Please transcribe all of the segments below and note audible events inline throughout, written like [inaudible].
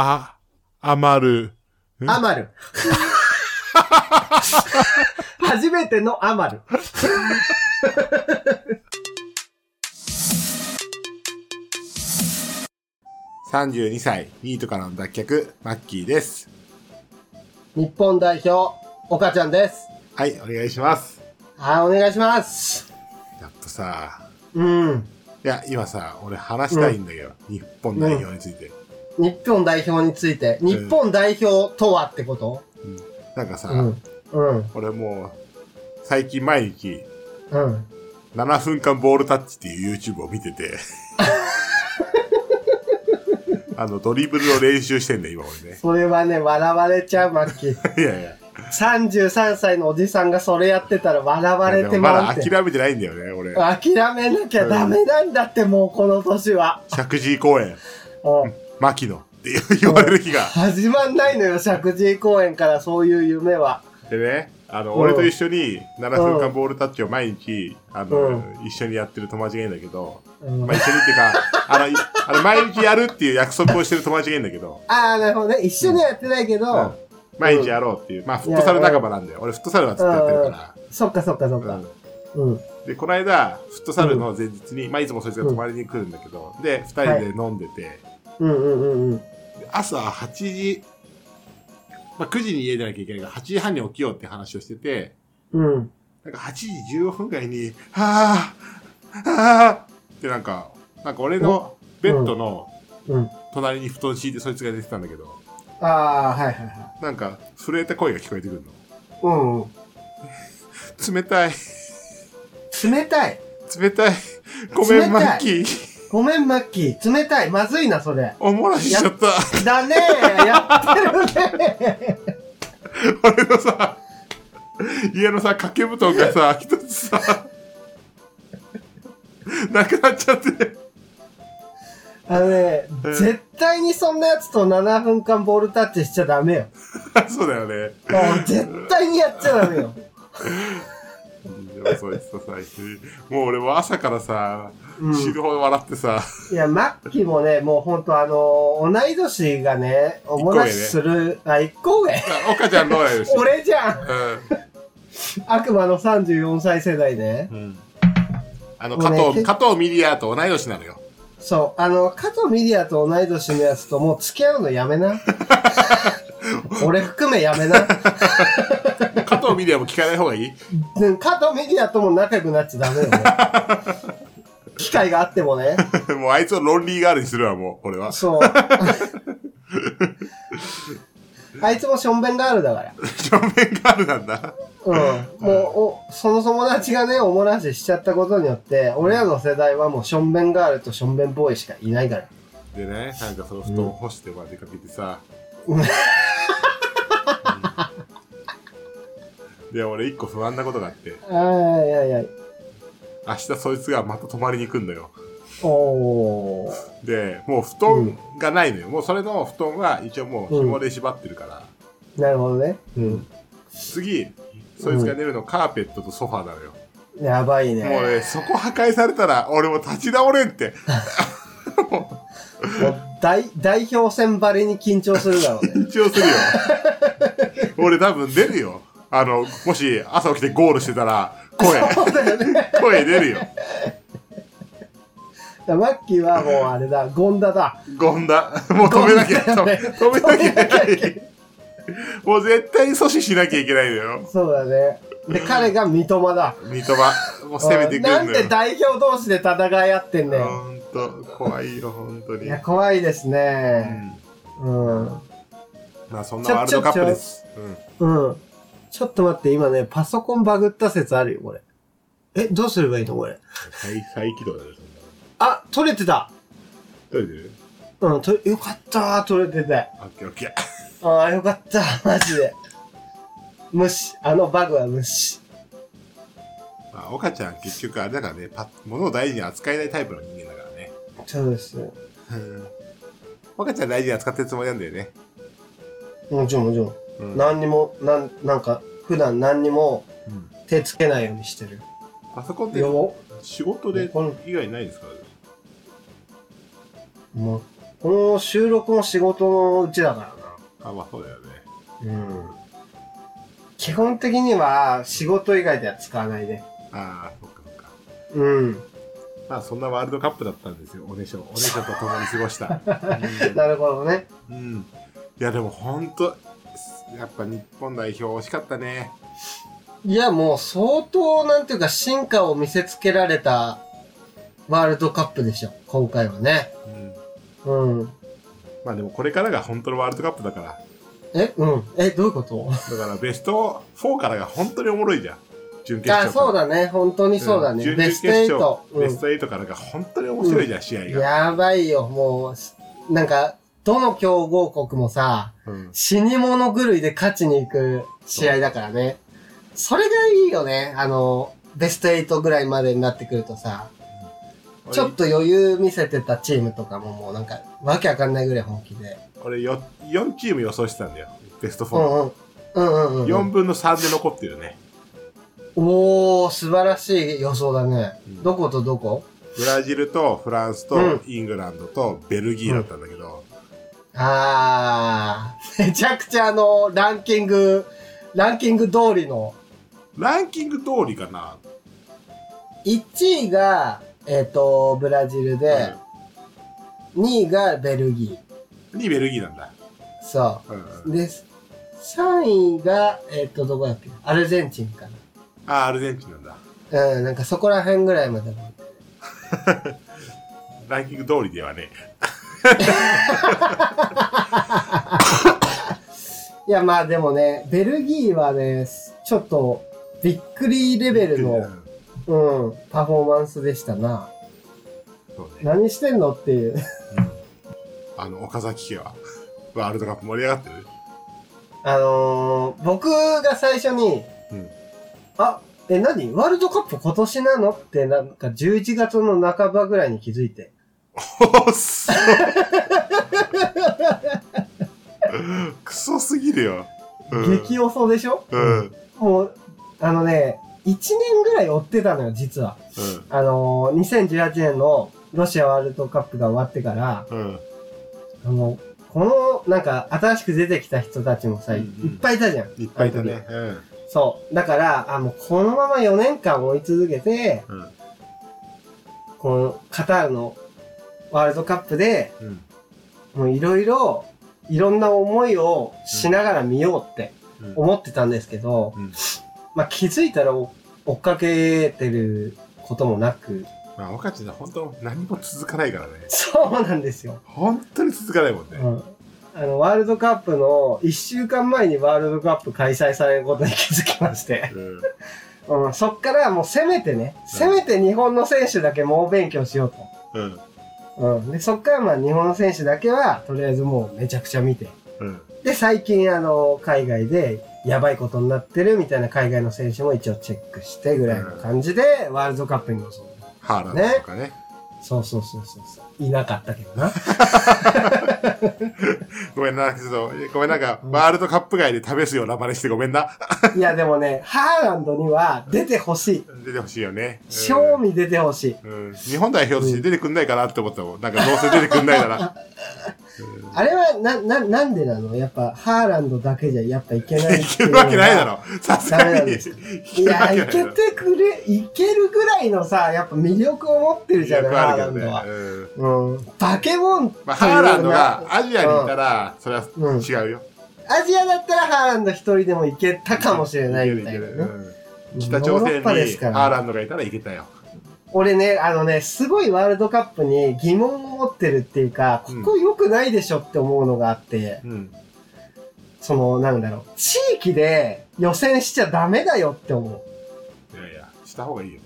あ、余る。アマル。初めてのアマル。32歳、ニートからの脱却、マッキーです。日本代表、岡ちゃんです。はい、お願いします。はい、お願いします。やっぱさ、うん。いや、今さ、俺話したいんだけど、日本代表について。日本代表について、日本代表とはってこと？なんかさ、うん。うん。俺もう、最近毎日、うん。7分間ボールタッチっていう YouTube を見てて、[laughs] あの、ドリブルを練習してんだよ、今俺ね。それはね、笑われちゃう、マッキー。[laughs] いやいや。33歳のおじさんがそれやってたら笑われてでもまだまうって。諦めてないんだよね、俺。諦めなきゃダメなんだって、もうこの年は。石神井公園、うん。牧野って言われる日が。始まんないのよ、石神井公園からそういう夢は。でね、あの、うん。俺と一緒に7分間ボールタッチを毎日、あの、うん。一緒にやってる友達がいるんだけど、うん。まあ一緒にっていうか、あの、い [laughs] あの毎日やるっていう約束をしてる友達がいるんだけど、ああ、なるほどね。一緒にはやってないけど、うん。毎日やろうっていう、まあフットサル仲間なんだよ。俺フットサルはずっとやってるかそっかそっかそっか。うん。で、この間、フットサルの前日に、まあいつもそいつが泊まりに来るんだけど、で、二人で飲んでて、うんうんうんうん。で朝8時、まあ9時に家出なきゃいけないから、8時半に起きようって話をしてて、うん。なんか8時15分ぐらいに、はぁ、はぁってなんか、なんか俺のベッドのうん。隣に布団敷いてそいつが寝てたんだけど、ああ、はいはいはなんか震えた声が聞こえてくるい。うん。の。[laughs] 冷たい、冷たい。[laughs] 冷たい。ごめん、冷たいマッキー。ごめん、マッキー。冷たい。まずいな、それ。おもらしちゃった。だねー。やってるね俺のさ、家のさ、掛け布団がさ、一つさ、なくなっちゃって。あのね、うん絶対にそんなやつと7分間ボールタッチしちゃダメよ。[laughs] そうだよね。絶対にやっちゃダメよ。そいつとさ、もう俺も朝からさ、うん死ぬほど笑ってさ、いや、マッキーもね、もうほんとあの同い年がね、おもらしする、あ、一個上。岡ちゃんどうやるし。俺じゃん。う悪魔の34歳世代で。ん。うん。あの、加藤、加藤ミリアと同い年なのよ。そう、あの、加藤ミリアと同い年のやつともう付き合うのやめな。[laughs] 俺含めやめな。加 [laughs] 藤ミリアも聞かない方がいい？で加藤ミリアとも仲良くなっちゃダメよね。[laughs] 機会があってもね。もうあいつをロンリーガールにするわ、もう、俺は。そう。あいつもションベンガールだから。正面ガールなんだ。うん。もう、お、その友達がね、おもらししちゃったことによって、俺らの世代はもうションベンガールとションベンボーイしかいないから。でね、なんかその布団干してまで出かけてさ。う [laughs] んで、俺一個不安なことがあって、ああ、いやいや。明日そいつがまた泊まりに行くんだよ。おー。で、もう布団がないのよ。もうそれの布団は一応もう紐で縛ってるから、なるほどね。うん。次、そいつが寝るのカーペットとソファーなのよ。やばいね。もうね、そこ破壊されたら俺も立ち直れんって。[laughs] もう代代表戦ばりに緊張するだろうね。緊張するよ。俺多分出るよ。あの、もし朝起きてゴールしてたら、声、声出るよ。マッキーはもうあれだ、ゴンダだ。ゴンダ。もう止めなきゃ、ね止めなきゃいけけない。もう絶対に阻止しなきゃいけないのよ。そうだね。で、彼が三笘だ。三笘。もう攻めてくなんでるのよ。代表同士で戦い合ってんねん。ほんと、怖いよ、ほんとに。いや、怖いですうね。んうん。まあそんなワールドカップです。うん。ちょっと待って、今ね、パソコンバグった説あるよ、これ。え、どうすればいいのこれ？再再起動だよ、そんなあ、取れてた。どれでる？うん、と、よかった取れてて。オッケーオッケー。ああ、よかったマジで。無視。あのバグは無視。まあ、岡ちゃん結局あれだからね、パ物を大事に扱えないタイプの人間だからね。そうです。うん岡ちゃん大事に扱ってるつもりなんだよね。もちろんもちろん。うん何にも、なん、なんか、普段何にもうん手つけないようにしてる。パソコンってよ、仕事でこの以外ないですか？もう、この収録も仕事のうちだからあ、まあそうだよね。な。うん。基本的には仕事以外では使わないね。ああ、そっかそっか。うん。まあそんなワールドカップだったんですよ、おねしょ。おねしょと共に過ごした。[laughs] なるほどね。うん。うん。いやでもほんと、やっぱ日本代表惜しかったね。いや、もう相当、なんていうか、進化を見せつけられたワールドカップでしょ。今回はね。うん。うん。まあでもこれからが本当のワールドカップだから。えうん。え、どういうこと？だからベスト4からが本当におもろいじゃん。準決勝あ、そうだね。本当にそうだね。準々ベスト決勝8。うんベスト8からが本当に面白いじゃん、試合が。やばいよ、もう、なんか、どの強豪国もさ、うん。死に物狂いで勝ちに行く試合だからね。それがいいよね。あの、ベスト8ぐらいまでになってくるとさ、ちょっと余裕見せてたチームとかももうなんか、わけわかんないぐらい本気で。俺よ4チーム予想してたんだよ。ベストう4。んうん。うんうんうん、4分の3で残ってるね。おー、素晴らしい予想だね。うんどことどこ？ブラジルとフランスとうんイングランドとベルギーだったんだけど、あー、めちゃくちゃあの、ランキング、ランキング通りの、ランキング通りかな。1位が、えっ、と、ブラジルで、2位がベルギうん、にベルギーなんだ。ー。そうんう。で、3位が、えっ、と、どこだっけ？アルゼンチンかああ、アルゼンチンなんだ。な。うん、なんかそこら辺ぐらいまで。[laughs] ランキング通りではね。いや、まあでもね、ベルギーはね、ちょっと、びっくりレベルの、うん、パフォーマンスでしたな。そうね。何してんのっていう。あの、岡崎家は、ワールドカップ盛り上がってる？あのー、僕が最初に、うんあ、え、何？ワールドカップ今年なの？って、なんか11月の半ばぐらいに気づいて。おっそクソすぎるよ。うん、激遅でしょ？うん。うん。もう、あのね、1年ぐらい追ってたのよ、実は。あのー、2018年のロシアワールドカップが終わってから、うん。あの、この、なんか、新しく出てきた人たちもさ、うんいうんっぱいいたじゃん。いっぱいいたね。うん。そう。だから、あ、もうこのまま4年間追い続けて、うん。このカタールのワールドカップで、うん。もういろいろ、いろんな思いをしながら見ようってうん。思ってたんですけど、うんまあ気づいたら追追っかけてることもなく、まあ、岡地は本当何も続かないからね。そうなんですよ。本当に続かないもんね。うん。あの、ワールドカップの1週間前にワールドカップ開催されることに気づきまして、うん。うん、そっからもうせめてね、せめて日本の選手だけ猛勉強しようと。うん。うん。で、そっからまあ日本の選手だけは、とりあえずもうめちゃくちゃ見て。うん。で、最近あの、海外でやばいことになってるみたいな海外の選手も一応チェックしてぐらいの感じで、ワールドカップに臨んだ。ハーランドとかね。そうそうそうそうそう。いなかったけどな。[laughs] ごめんな、ちょっと、ごめんなんか、ワールドカップ外で試すような真似してごめんな。いやでもね、ハーランドには出てほしい。出てほしいよね。うん賞味出てほしい。うん。日本代表として出てくんないかなって思ったもん。なんかどうせ出てくんないなら。[laughs] あれは、な、な、なんでなの？やっぱ、ハーランドだけじゃやっぱいけないい [laughs] いけるわけないだろ。さすがに。いいや、いけてくれ、いけるぐらいのさ、やっぱ魅力を持ってるじゃない、ハーランドは。うん。うん。バケモンまあ、ハーランドがアジアにいたら、それはうん違うよ。アジアだったらハーランド一人でもいけたかもしれないみたいな北朝鮮にハーランドがいたらいけたよ。俺ね、あのね、すごいワールドカップに疑問を持ってるっていうか、こうんこ良くないでしょって思うのがあって、うん。その、なんだろう、地域で予選しちゃダメだよって思う。いやいや、した方がいいよ。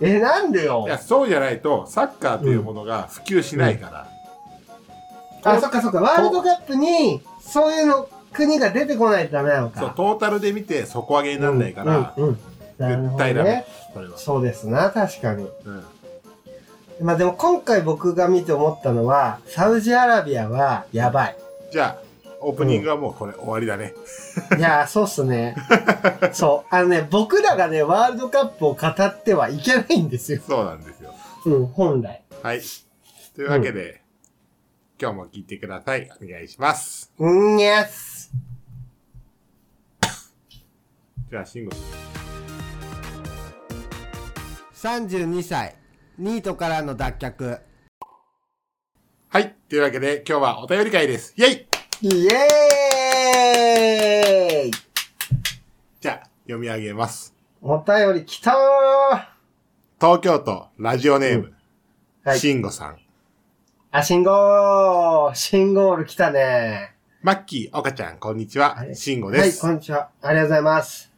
え、なんでよ？いや、そうじゃないと、サッカーというものが普及しないから。あ、そっかそっか、ワールドカップに、そういうの、国が出てこないとダメなのか。そう、トータルで見て底上げにならないから、うん、うん。絶対ダメね。。それは。そうですな、確かに。うん。まあでも今回僕が見て思ったのは、サウジアラビアはやばい。じゃあ、オープニングはもうこれ終わりだね。いやー、そうっすね。[laughs] そう。あのね、僕らがね、ワールドカップを語ってはいけないんですよ。そうなんですよ。うん、本来。はい。というわけで、今日も聞いてください。お願いします。うんにゃす。じゃあ、慎吾32歳、ニートからの脱却。はい。というわけで、今日はお便り会です。イェイイエーイじゃあ、読み上げます。お便り来たー東京都ラジオネーム、はい。慎吾さん。あ、信号シンゴール来たね。マッキー、岡ちゃん、こんにちはは。い慎吾はい、です。こんにちは。ありがとうございます。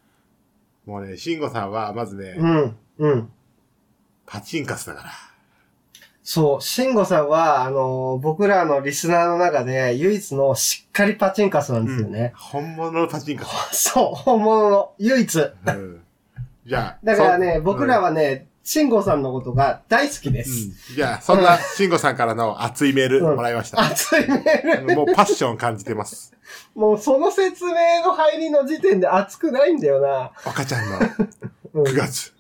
もうね、慎吾さんは、まずね、うん、うん。パチンカスだから。そう、シンゴさんは、あのー僕らのリスナーの中で唯一のしっかりパチンカスなんですよね。本物のパチンカス。[laughs] そう、本物の唯一。うん。じゃあ、だからね、そ僕らはね、シンゴさんのことが大好きでうんす。じゃあ、そんな慎吾さんからの熱いメールうんもらいました。熱いメール。もうパッション感じてます。[laughs] もうその説明の入りの時点で熱くないんだよな。岡ちゃんの [laughs] うん9月、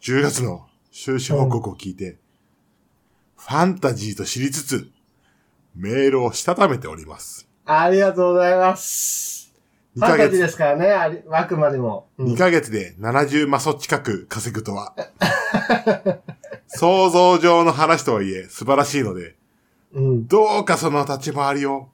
10月の収支報告を聞いて、ファンタジーと知りつつ、メールをしたためております。ありがとうございます。フ2ヶァンタジーで月、すからね、ありあくまでも。うん2ヶ月で70マソ近く稼ぐとは。[laughs] 想像上の話とはいえ素晴らしいので、うん。どうかその立ち回りを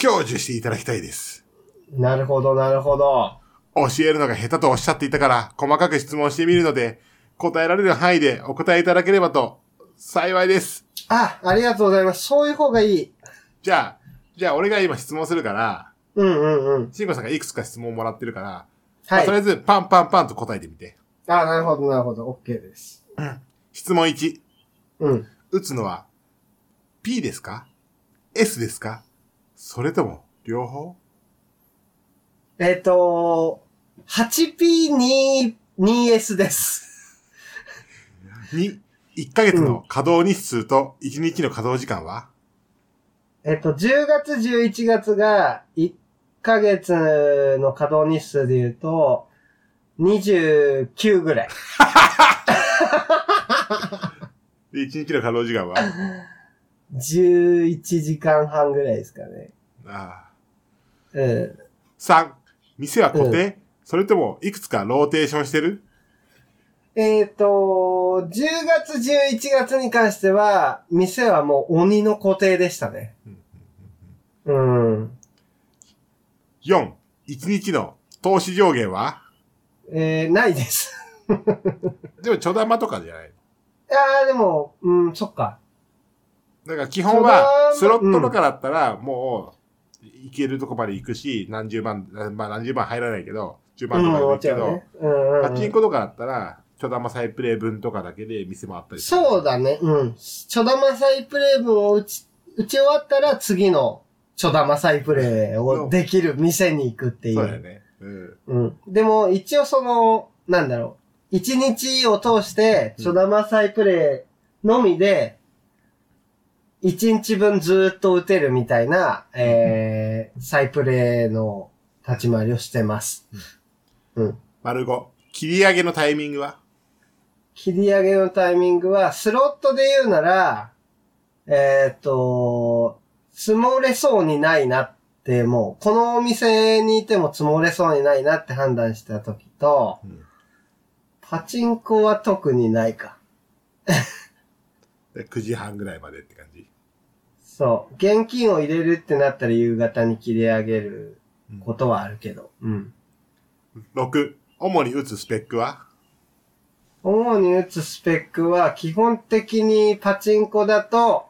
享受していただきたいです。なるほど、なるほど。教えるのが下手とおっしゃっていたから、細かく質問してみるので、答えられる範囲でお答えいただければと、幸いです。あ、ありがとうございます。そういう方がいい。じゃあ、じゃあ俺が今質問するから、うんうんうん。慎吾さんがいくつか質問もらってるから、まはいあとり。あえずパンパンパンと答えてみて。あ、なるほど、なるほど。OK です。質問1。うん。打つのは P ですか ?S ですか？それとも両方？えっ、と、8P2、2S です。に、1ヶ月の稼働日数と1日の稼働時間は、えっ、と、10月、11月が1ヶ月の稼働日数で言うと、29ぐらい。[laughs] で、1日の稼働時間は？11時間半ぐらいですかね。ああうん。3、店は固定、それともいくつかローテーションしてる？えっ、と、10月、11月に関しては、店はもう鬼の固定でしたね。うん。?4、1日の投資上限は？えー、ないです。でも、ちょだまとかじゃない？ああ、でも、うん、そっか。だから基本は、スロットとかだったら、もう、いけるとこまで行くし、何十万、まあ何十万入らないけど、10うん、万とかでもいもいけど、パチンコとかだったら、ちょだま再プレイ分とかだけで店もあったりする。そうだね。うん。ちょだまサイプレイ分を打ち、打ち終わったら次のちょだまサイプレイをできる店に行くっていう。そうだよね。うん。うん。でも一応その、なんだろう。一日を通して、ちょだまサイプレイのみで、一日分ずーっと打てるみたいな、えー、サイプレイの立ち回りをしてます。うん。丸5。切り上げのタイミングは？切り上げのタイミングは、スロットで言うなら、えーっと、積もれそうにないなって、もう、このお店にいても積もれそうにないなって判断した時と、うんパチンコは特にないか。で ?9 時半ぐらいまでって感じ。そう。現金を入れるってなったら夕方に切り上げるうんことはあるけど。うん。6。主に打つスペックは？主に打つスペックは、基本的にパチンコだと、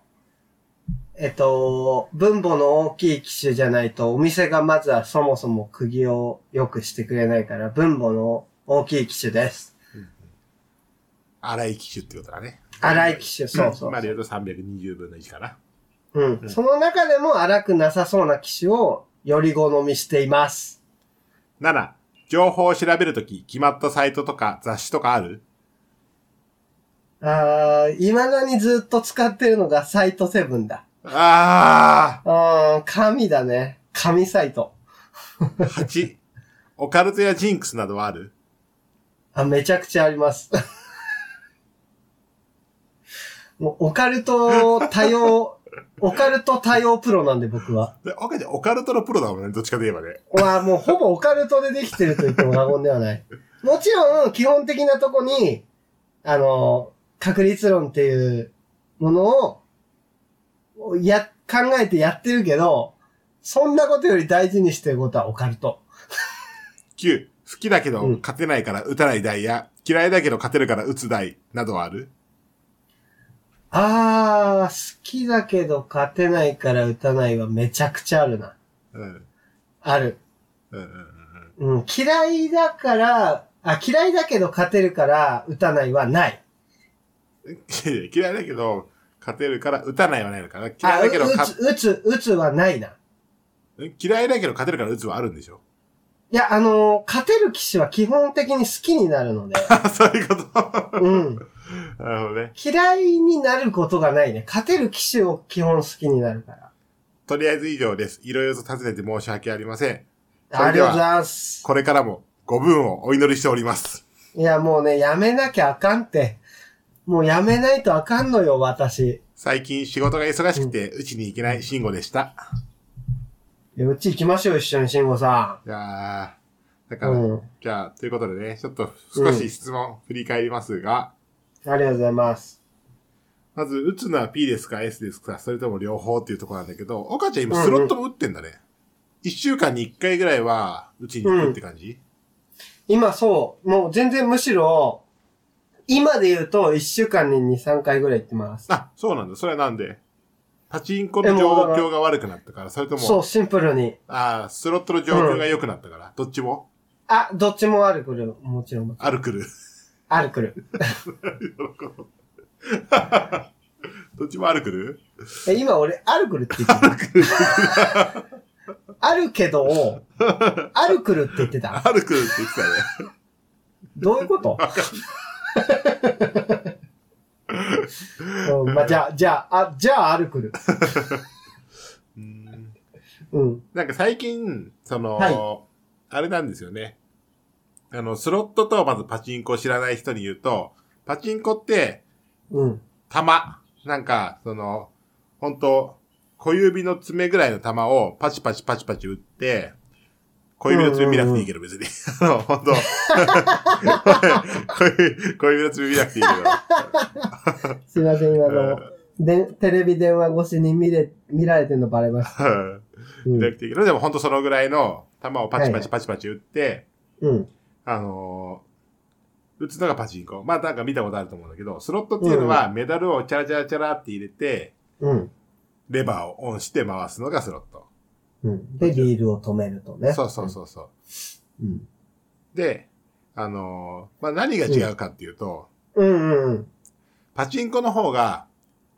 えっと、分母の大きい機種じゃないと、お店がまずはそもそも釘を良くしてくれないから、分母の大きい機種です。荒い機種ってことだね。荒い機種、そうそう今で言うと320分の1かな。うん。その中でも荒くなさそうな機種をより好みしています。7。情報を調べるとき、決まったサイトとか雑誌とかある？あー、未だにずっと使ってるのがサイト7だ。ああー、神だね。神サイト。ー !8。オカルトやジンクスなどはある？あ、めちゃくちゃあります。[laughs] もう、オカルト多様 [laughs] オカルト対応プロなんで僕は。で、オカルトのプロだもんね、どっちかといえばね。まあもうほぼオカルトでできてると言っても過言ではない。もちろん、基本的なとこに、あの、確率論っていうものを、や、考えてやってるけど、そんなことより大事にしてることはオカルト。9、好きだけどうん勝てないから打たない台や、嫌いだけど勝てるから打つ台などはある？あー、好きだけど勝てないから打たないはめちゃくちゃあるな。うん。ある。うんうんうんうん、嫌いだから、あ、嫌いだけど勝てるから打たないはない。嫌いだけど、勝てるから打たないはないのかな。あ、嫌いだけど打つ、打つ、打つはないな。嫌いだけど勝てるから打つはあるんでしょ？いや、あのー勝てる騎士は基本的に好きになるので、あ [laughs] そういうこと？うん。なるほどね。嫌いになることがないね。勝てる騎士を基本好きになるから。とりあえず以上です。いろいろと尋ねて申し訳ありません。それではありがとうございます。これからもご分をお祈りしております。いや、もうね、やめなきゃあかんって。もうやめないとあかんのよ、私。最近仕事が忙しくて、うちに行けない慎吾でした。いやうち行きましょう、一緒に、慎吾さいやー、だん。から、うん。じゃあ、ということでね、ちょっと少し質問振り返りますが、ありがとうございます。まず、打つのは P ですか ?S ですかそれとも両方っていうところなんだけど、岡ちゃん今スロットも打ってんだね。一、週間に一回ぐらいは、打ちに行くって感じ、今そう、もう全然むしろ、今で言うと1週間に2、3回ぐらい行ってます。あ、そうなんだ。それはなんで？パチンコの状況が悪くなったから、それとも、そう、シンプルに。あースロットの状況が良くなったから、どっちも？あ、どっちもあるくる。もちろん。あるくる。あるくる。[laughs] どっちもあるくる？え、今俺、あるくるって言ってた？あるけど、あるくるって言ってた？あるくるって言ってたね。どういうこと？うん、まあ、じゃあ、じゃあ、あ、じゃあ、あるくる。うんうん。なんか最近、その、はいあれなんですよね。あの、スロットとまずパチンコを知らない人に言うと、パチンコって、うん。玉。なんか、その、本当小指の爪ぐらいの玉をパチパチパチパチ打って、小指の爪見なくていいけど別に。あの、本当小指小指の爪見なくていいけど。すいません、今あの、で、テレビ電話越しに見れ、見られてるのバレました。う見なくん。ていいけど、でも本当そのぐらいの玉をパチパチパチパチ打って、うん。あのー打つのがパチンコ。まあなんか見たことあると思うんだけど、スロットっていうのはメダルをチャラチャラチャラって入れて、うん。レバーをオンして回すのがスロット。うん。で、リールを止めるとね。そうそうそうそう。うん。で、あのーまあ何が違うかっていうと、うんうんうん。パチンコの方が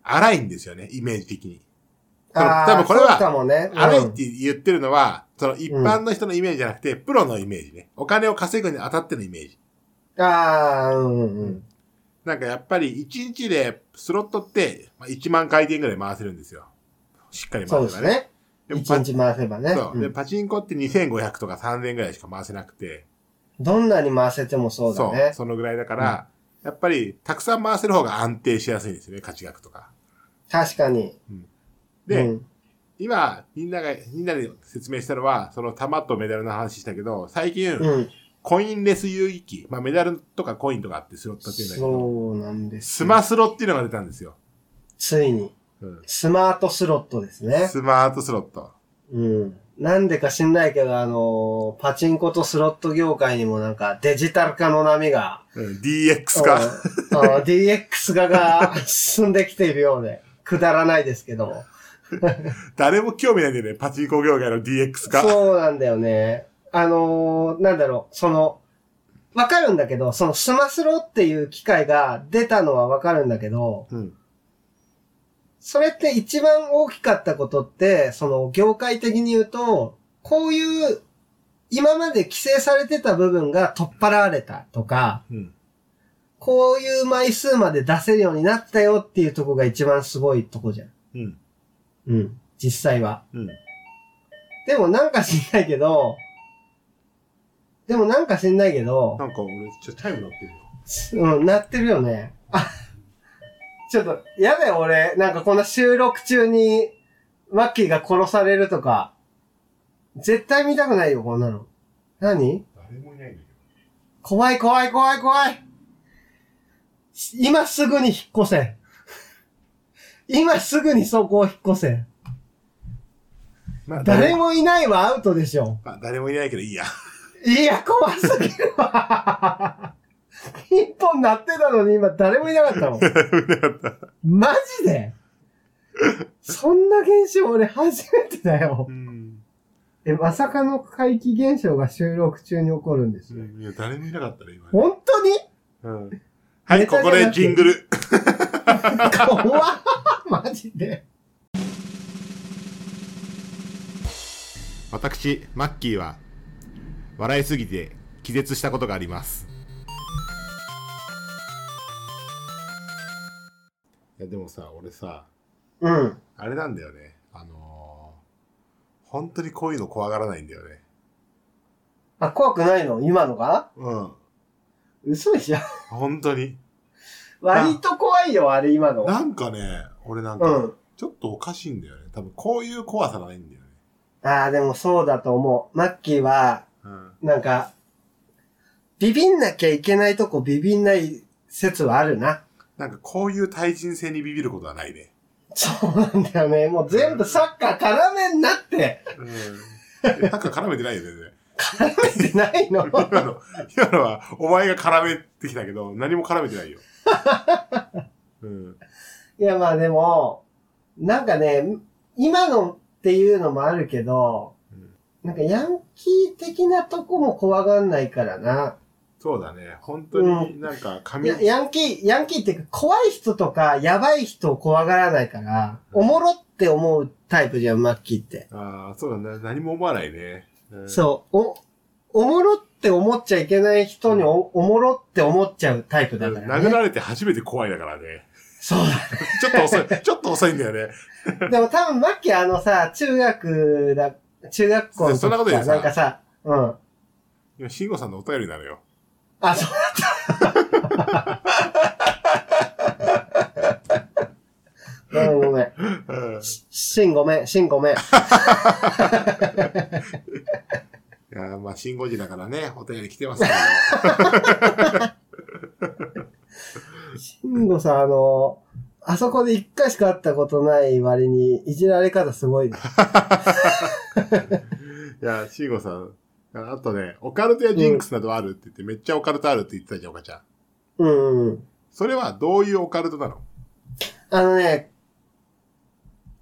荒いんですよね、イメージ的に。多分これは。荒いって言ってるのは、その一般の人のイメージじゃなくて、プロのイメージね。お金を稼ぐに当たってのイメージ。うん、ああ、うんうんうん。なんかやっぱり1日でスロットってまあ1万回転ぐらい回せるんですよ。しっかりそう回せばね。ですね。でもパ一日回せばね。そう。で、うんパチンコって2500とか3000ぐらいしか回せなくて。どんなに回せてもそうだね。そのぐらいだから、やっぱりたくさん回せる方が安定しやすいんですよね、勝ち額とか。確かに。で、うん、今、みんなが、みんなで説明したのは、その玉とメダルの話したけど、最近、うん。コインレス遊戯機、まあメダルとかコインとかあってスロットっていうんだけど、そうなんですよ。スマスロっていうのが出たんですよ。ついに。うんスマートスロットですね。スマートスロット。うん。なんでか知んないけど、あのーパチンコとスロット業界にもなんかデジタル化の波が、うん DX 化。DX 化が [laughs] 進んできているようで、くだらないですけども。[laughs] 誰も興味ないんだよね、パチンコ業界の DX 化。そうなんだよね。あのーなんだろう、その、わかるんだけど、そのスマスロっていう機械が出たのはわかるんだけど、うん。それって一番大きかったことって、その業界的に言うと、こういう、今まで規制されてた部分が取っ払われたとか、うん。こういう枚数まで出せるようになったよっていうとこが一番すごいとこじゃん。うん。うん。実際は。うん。でもなんか知んないけど、でもなんか知んないけど、なんか俺、ちょっとタイムなってるよ。うん、なってるよね。あ、ちょっと、やだよ俺。なんかこの収録中に、マッキーが殺されるとか。絶対見たくないよ、こんなの。何？誰もいないんだけ怖い怖い怖い怖い。今すぐに引っ越せ。今すぐにそこを引っ越せ。ど。まあ、誰もいないはアウトでしょ。まあ、誰もいないけどいいや。いや、怖すぎるわ。[laughs] 一本鳴ってたのに今誰もいなかったもん。[laughs] マジで？そんな現象俺初めてだよう。ん。え、まさかの怪奇現象が収録中に起こるんですね。いや、誰もいなかったね、今ね。本当に？うん。はい、ここでジングル。怖っマジで。私、マッキーは、笑いすぎて気絶したことがあります。いや、でもさ、俺さ、うん。あれなんだよね。あのー、本当にこういうの怖がらないんだよね。あ、怖くないの？今のが？うん。嘘でしょ本当に。割と怖いよ、あれ今の。なんかね、俺なんか、うん。ちょっとおかしいんだよね。多分こういう怖さがないんだよね。ああ、でもそうだと思う。マッキーは、うん。なんか、ビビんなきゃいけないとこビビんない説はあるな。なんかこういう対人性にビビることはないね。そうなんだよね。もう全部サッカー絡めんなって。うん。なんか絡めてないよね。絡めてないの？今の、今のは、お前が絡めてきたけど、何も絡めてないよ。[laughs] うん。いや、まあでも、なんかね、今のっていうのもあるけど、うんなんかヤンキー的なとこも怖がんないからな。そうだね。本当になんかい髪、やヤンキー、ヤンキーっていうか怖い人とかやばい人を怖がらないから、おもろって思うタイプじゃん、マッキーって。ああ、そうだね。何も思わないね。うんそう。お、おもろって思っちゃいけない人におおもろって思っちゃうタイプだからね。殴られて初めて怖いだからね。そうちょっと遅い、ちょっと遅いんだよね。だ。[laughs] でも多分マッキーあのさ、中学だ、中学校の時そんなことなんかさ、うん。今、慎吾さんのお便りなのよ。あ、そうだった。ごめんごめん。うん。いしんごめん、しんごめん。や、まあ、慎吾時だからね、お便り来てますから。しんごさん、あの、あそこで一回しか会ったことない割に、いじられ方すごいね。[laughs] いや、慎吾さん。あとね、オカルトやジンクスなどあるって言って、うん、めっちゃオカルトあるって言ってたじゃん、おかちゃん。うんうん。それはどういうオカルトなの？あのね、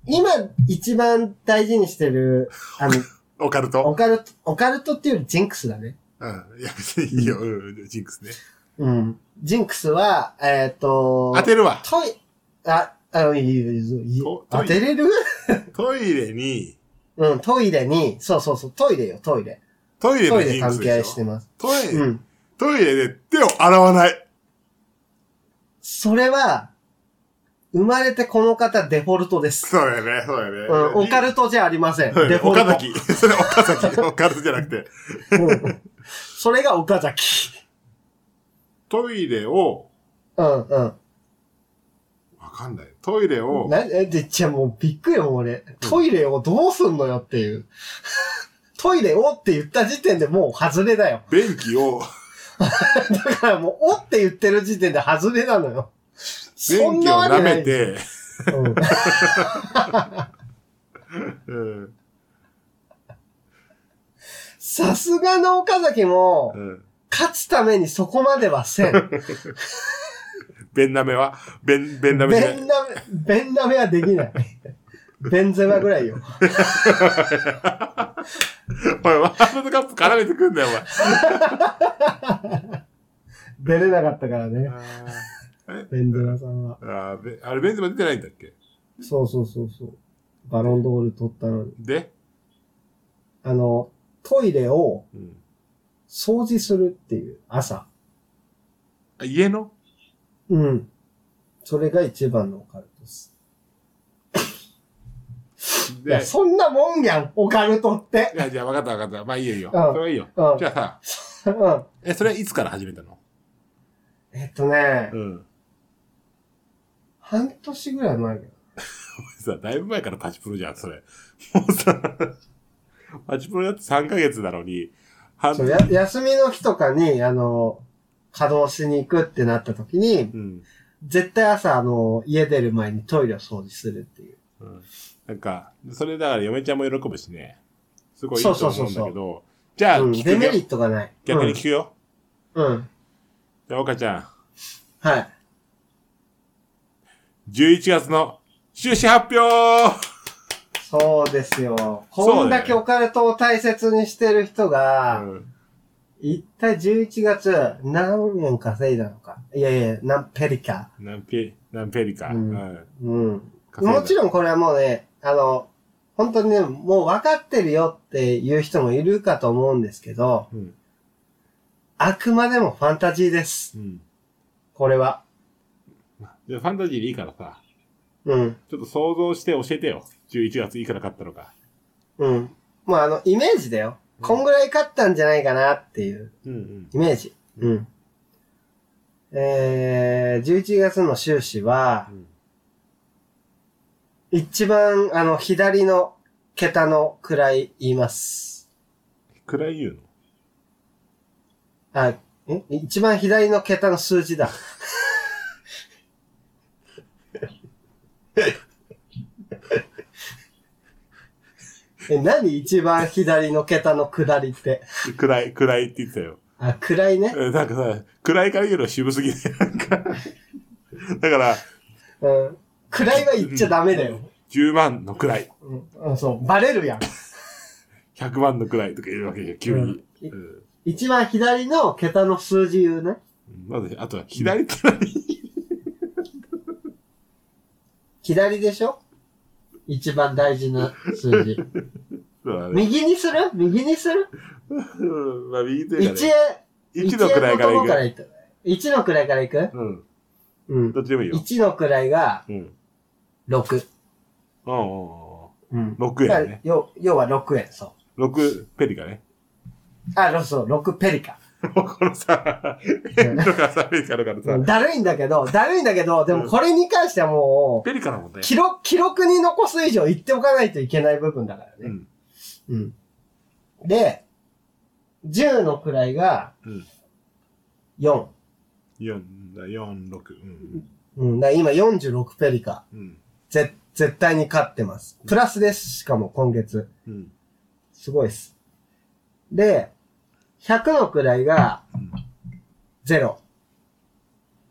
今一番大事にしてる、あの、[laughs] オカルト？オカルト、オカルトっていうよりジンクスだね。うん。いや、いいよ、うん、ジンクスね。うん。ジンクスは、えっ、ー、と、当てるわ。トイ、あ、あの、いいよ、いいよ、当てれる？[laughs] トイレに、うん、トイレに、そうそうそう、トイレよ、トイレ。トイレトイレ関係でしてます。トイレ、うん。トイレで手を洗わない？それは、生まれてこの方デフォルトです。そうだよね、そうだよね。うん、オカルトじゃありません。ねデフォルト。岡崎。そ [laughs] れ岡崎。オカルトじゃなくて。うんそれが岡崎。トイレを、うん、うん。わかんない。トイレを、な、え、で、じゃあもうびっくりよ、俺。トイレをどうすんのよっていう。トイレをって言った時点でもう外れだよ。便器を、だからもう、おって言ってる時点で外れなのよ。そん便器を舐。めて。さすがの岡崎もう、ん。勝つためにそこまではせん。便舐めは？便、便舐めしないベンナメ、ベンナメはできない。ベンゼマぐらいよ。[laughs] [laughs] おい、ワールドカップ絡めてくんだよ、お前。[laughs] 出れなかったからね。ベンゼマさんは。えああれ、ベンズマ出てないんだっけ？そうそうそうそう。バロンドール取ったのに。で、あの、トイレをうん、掃除するっていう朝。あ家の？うん。それが一番のオカルト。いや、で、そんなもんやん、オカルトって。いや、じゃあ分かった分かった。まあいいよいいよ。うんそれはいいよ。うんじゃあさ、うん。え、それはいつから始めたの？えっとね、うん。半年ぐらい前だよ。[laughs] さ、だいぶ前からパチプロじゃん、それ。もうさ、パチプロやって3ヶ月なのに、半そうや、休みの日とかに、あの、稼働しに行くってなった時に、うん。絶対朝、あの、家出る前にトイレを掃除するっていう。うん。なんか、それだから嫁ちゃんも喜ぶしね。すごいいいと思うんだけど、そうそうそうじゃあ、うん、デメリ。ットがない。逆に聞くよ。うん。うん。じゃあ、岡ちゃん、はい。11月の収支発表そうですよ。こんだけオカルトを大切にしてる人が、うん一体11月何円稼いだのか。いやいや、何ペリか。何ペ、何ペリか。ううんん。うん。もちろんこれはもうね、あの、本当にね、もう分かってるよっていう人もいるかと思うんですけど、うん。あくまでもファンタジーです。うん。これは。じゃあ、ファンタジーでいいからさ、うん。ちょっと想像して教えてよ。11月いくら買ったのか。うん。もうあの、イメージだよ。こんぐらい買ったんじゃないかなっていううんうん。イメージ。うん。えー、11月の収支はう、ん一番、あの、左の桁の位言います。くらい言うのあ、ん一番左の桁の数字だ。[laughs] え、何？一番左の桁の下りって。くらい、くらいって言ってたよ。あ、位ね。えなんかさ、暗いから言うのは渋すぎね。なんか。だから、うん。位は言っちゃダメだよ。10万の位、うん、うんそう、バレるやん。[laughs] 100万の位とか言うわけじゃん、急に。うんうん一番左の桁の数字言うね。まず、あとは、左って何？[laughs] 左でしょ？一番大事な数字。[laughs] そうだね。右にする？右にする？うんまあ、右という一か円、ね。1の位から一円のとこからいく。いく。一の位からいく？うん。うん。どっちでもいいよ。一の位がうん。6。うんうんうんうん。6円ね。要要は6円、そう。6ペリカね。あ、ろそう、6ペリカ。もうこのさ、円とかさ、ペリカだるいんだけど、だるいんだけど、でもこれに関してはもう、ペリカだもんね。記録、記録に残す以上言っておかないといけない部分だからね。うん。うん。で、10の位がうん。4。4、4、6。うん。うん。だ今46ペリカ。うん。ぜ、絶対に勝ってます。プラスです。しかも今月。うん。すごいです。で、100の位がうん0。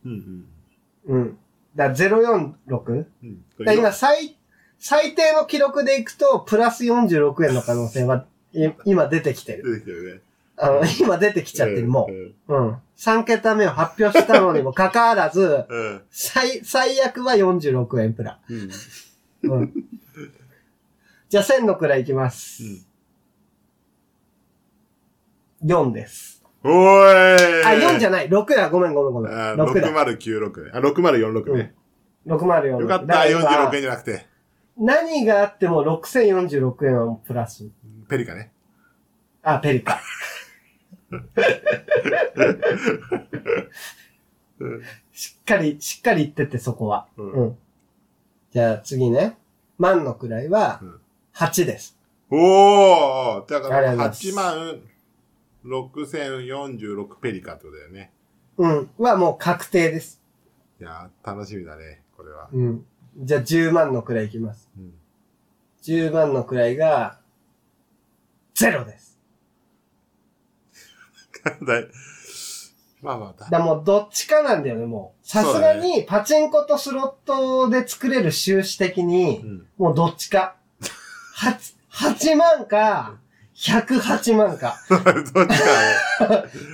うん。うん。うん。だから 046? うん。こだ今最、最低の記録でいくと、プラス46円の可能性は、い今出てきてる。出てきてるね。あの、今出てきちゃってる、もうん。う。うん。3桁目を発表したのにもかかわらず、[laughs] うん。最、最悪は46円プラ。うん。うん。じゃあ1000の位いきます。4です。おーいあ、4じゃない。6だ。ごめんごめんごめん。あ6だ。6096ね。あ、6046ね。604。よかった、だら今46円じゃなくて。何があっても6046円はプラス。ペリカね。あ、ペリカ。しっかり、しっかり言ってて、そこは。うん。うん。じゃあ次ね。万の位はうん、8です。おーだから、ありがとうございます8万6046ペリカってことだよね。うん。はもう確定です。いやー、楽しみだね、これは。うん。じゃあ10万の位いきます。うん。10万の位が、0です。だいまあまあ、だもうどっちかなんだよね、もう。さすがにパチンコとスロットで作れる収支的に、うん。もうどっちか。8、8万か、108万か。[laughs] どっちかね。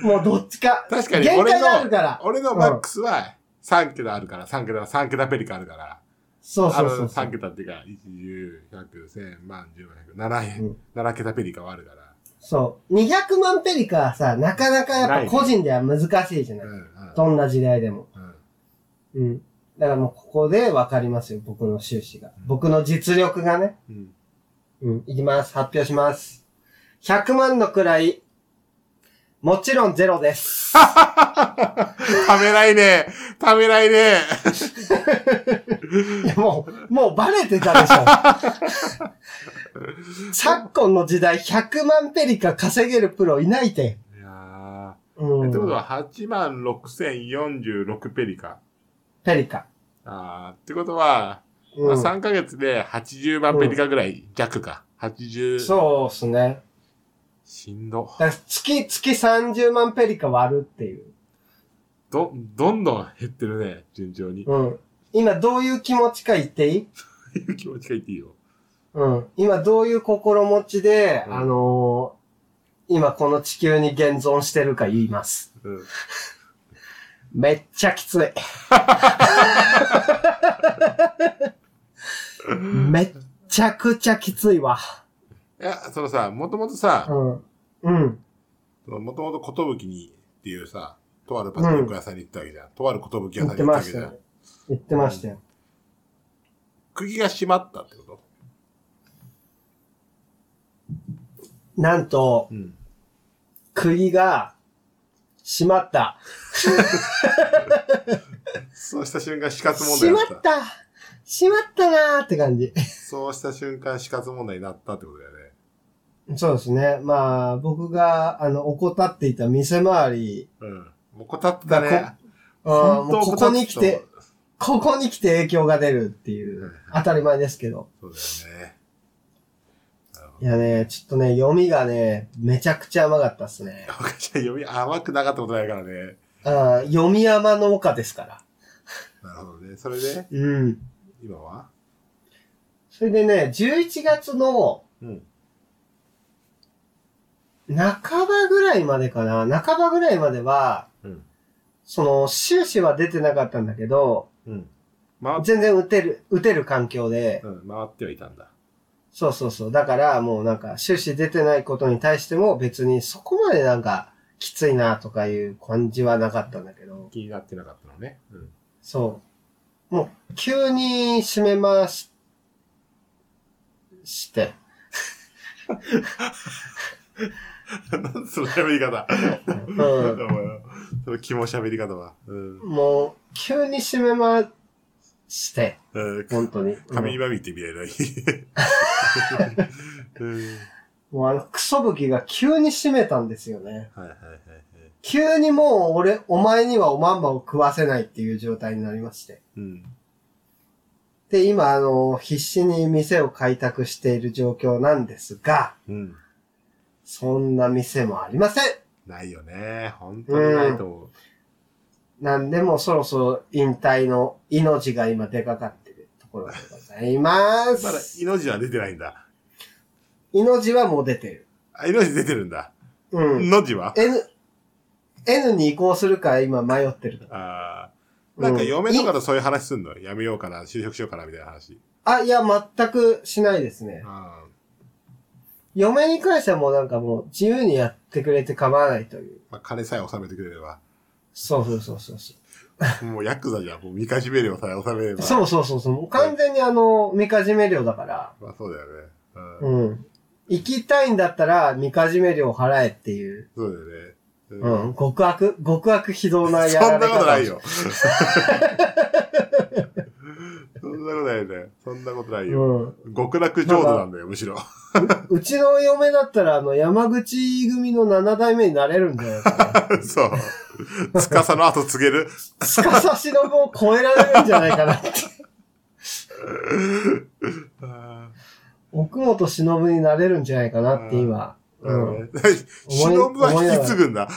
[laughs] もうどっちか。確かに限俺界があるかのら、。俺のマックスは3桁あるから、3桁、3桁ペリカあるから。そうそうそうそう3。桁っていうか、1、10、100、1000、万、10万、100、7円、うん7桁ペリカはあるから。そう。200万ペリカはさ、なかなかやっぱ個人では難しいじゃない。うん、うん。どんな時代でも。うん。うん。だからもうここでわかりますよ、僕の収支が。僕の実力がね。うん。うん。いきます。発表します。100万の位、もちろんゼロです。[laughs] ためないねためないね [laughs] いや、もう、もうバレてたでしょ。昨今の時代100万ペリカ稼げるプロいないて。いやー。うんってことは8万6046ペリカ。ペリカ。あーってことは、うんまあ、3ヶ月で80万ペリカぐらい弱か。80。そうっすね。しんど。だから月、月30万ペリカ割るっていう。ど、どんどん減ってるね、順調に。うん。今どういう気持ちか言っていい？[laughs] いう気持ちがいいっていいよ。うん。今どういう心持ちで、うんあのー今この地球に現存してるか言います。うん。[laughs] めっちゃきつい。[laughs] めっちゃくちゃきついわ。いや、そのさ、もともとさ、うん。うん。もともとことぶきにっていうさ、とあるパチンコ屋さんに行ったわけじゃん。とあることぶき屋さんに行ったわけじゃんましたよ。。言ってましたよ。釘が閉まったってこなんと、うん。釘が閉まった。[laughs] そうした瞬間死活問題閉まになっ。ったた閉まったなーって感じ。そうした瞬間死活問題になったってことだよね。そうですね。まあ、僕が、あの、怠っていた店回り、うん。もうこたってたね。あーもうここに来てここに来て影響が出るっていう、当たり前ですけど。そうだよね。いやね、ちょっとね、読みがね、めちゃくちゃ甘かったっすね。読み甘くなかったことないからね。あー読み山の丘ですから。なるほどね。それで、うん。今は？それでね、11月のうん。半ばぐらいまでかな。半ばぐらいまでは、うん。その、収支は出てなかったんだけど、うん。回っ全然打てる、打てる環境で、うん、回ってはいたんだ。そうそうそう。だからもうなんか収支出てないことに対しても別にそこまでなんかきついなとかいう感じはなかったんだけど、気になってなかったのね。うん。そう。もう急に閉めます、して。な [laughs] んその喋り方。うん。[laughs] その気も喋り方は。うん。もう急に閉めまして。うん本当に。神今見てみたいな。う [laughs] んもうあのクソ武器が急に閉めたんですよね。はいはいはいはい。急にもう俺、お前にはおまんまを食わせないっていう状態になりまして。うん。で、今、あの、必死に店を開拓している状況なんですが、うん。そんな店もありません。ないよね。本当にないと思う。なんでもうそろそろ引退の命が今出かかってるところでございます。まだ、命は出てないんだ。命はもう出てる。あ、命出てるんだ。うん。命は？N、N に移行するか今迷ってると。ああ。なんかうん嫁とかとそういう話すんの？やめようかな、就職しようかな、みたいな話。あ、いや、全くしないですね。嫁に関してはもうなんかもう自由にやってくれて構わないという。まあ、金さえ納めてくれれば。そうそうそうそうそう。もうヤクザじゃん。もう見かじめ料さえ納めれば。そうそうそうそう。完全にあの、みかじめ料だから。まあそうだよね。うん。うん。行きたいんだったら、みかじめ料払えっていう。そうだよね。ううん。極悪、極悪非道なやそんられ方。なことないよ。そんなことないよね。[laughs] そんなことないよ。うん。極楽浄土なんだよ、むしろ。[laughs] うちの嫁だったら、あの、山口組の7代目になれるんじゃな [laughs] いかな。そう。司の後告げる。司忍を超えられるんじゃないかなって。あ [laughs] 奥本忍になれるんじゃないかなって今。ーうん。忍は引き継ぐんだ。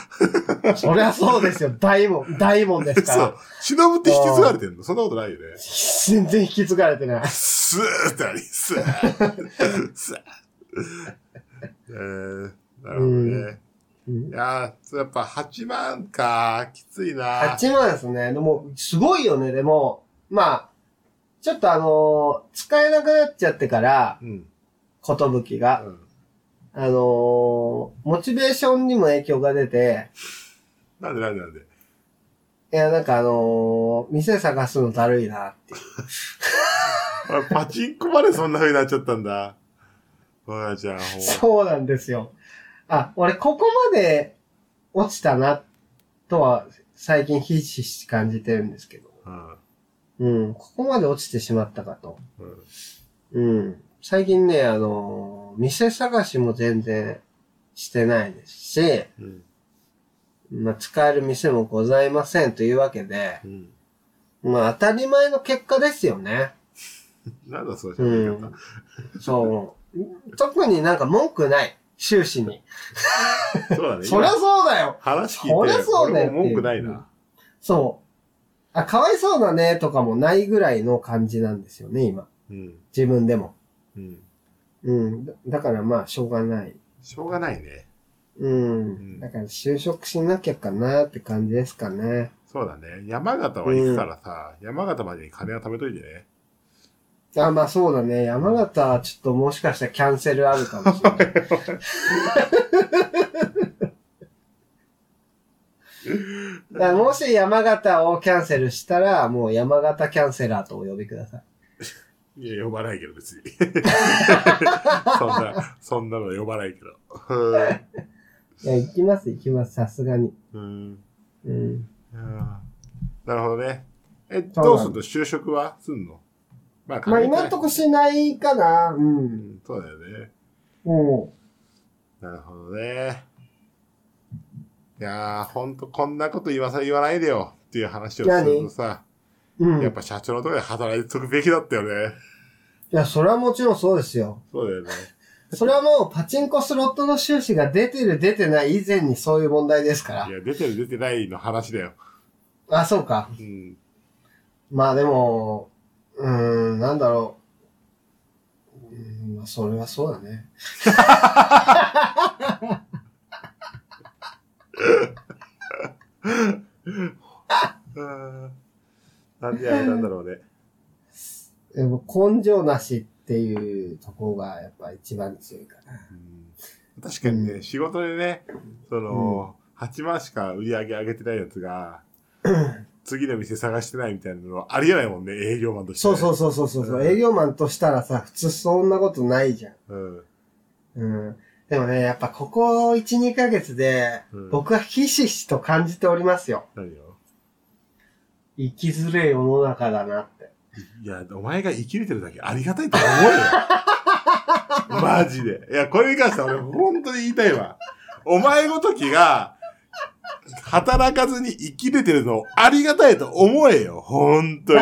そりゃそうですよ。大門、[laughs] 大門ですかそうら。。忍って引き継がれてんの？そんなことないよね。全然引き継がれてない。スーってあり、スー。スー。[laughs] えー、なるほどね。うんいやー、やっぱ8万か、きついな。8万ですね。でも、すごいよね。でも、まあ、ちょっとあのー使えなくなっちゃってから、うん。ことぶきが、うんあのーモチベーションにも影響が出て、なんでなんでなんで？いや、なんかあのー店探すのだるいなっていう。[laughs] あパチンコまでそんな風になっちゃったんだ。そうなんですよ。あ、俺ここまで落ちたな、とは最近ひしひし感じてるんですけど。うん。うん、ここまで落ちてしまったかと。うん。うん。最近ね、あのー店探しも全然してないですし、うん。まあ、使える店もございませんというわけで、うん。まあ、当たり前の結果ですよね。[laughs] なんだそうう喋り方。ん。そう。特になんか文句ない。終始に。そうだね。[laughs] そりゃそうだよ話聞いて、そりゃそうだよ文句ないな。そう。あ、かわいそうだねとかもないぐらいの感じなんですよね、今。うん。自分でも。うん。うん。だだからまあ、しょうがない。しょうがないね。うん。んだから就職しなきゃかなって感じですかね。そうだね。山形は行くからさ、山形までに金は貯めといてね。あ、まあそうだね。山形はちょっともしかしたらキャンセルあるかもしれない。[laughs] だからもし山形をキャンセルしたら、もう山形キャンセラーとお呼びください。いや、呼ばないけど別に。[laughs] そんな、そんなの呼ばないけど。いや、行きます行きます。さすがに。うん。うん。うんなるほどね。え、どうすんの？就職はすんの？まあ、まあ今んとこしないかな。う。うんん、そうだよね。うん。なるほどね。いやー、ほんとこんなこと今さ言わないでよっていう話をするとさ、うん。いやっぱ社長のところで働いておくべきだったよね。や、それはもちろんそうですよ。そうだよね。それはもうパチンコスロットの収支が出てる出てない以前にそういう問題ですからい。や、出てる出てないの話だよ。あ、そうか。うん。まあでも、うーん、なんだろう。うーん、まあそれはそうだね。うんなんであれなんだろうね。でも根性なしっていうところがやっぱ一番強いかな。うん確かにね、うん仕事でね、その、8万しか売り上げ上げてないやつが、[laughs] 次の店探してないみたいなのはありえないもんね、営業マンとして、そうそうそうそうそうそう、うん営業マンとしたらさ、普通そんなことないじゃん。う。うん。うん。でもね、やっぱここ1、2ヶ月でうん、僕はひしひしと感じておりますよ。何よ。生きづれえ世の中だなって。いや、お前が生きれてるだけありがたいと思うよ。[laughs] マジで。いや、これに関しては俺本当に言いたいわ。お前ごときが、働かずに生きれてるのをありがたいと思えよ。本当に。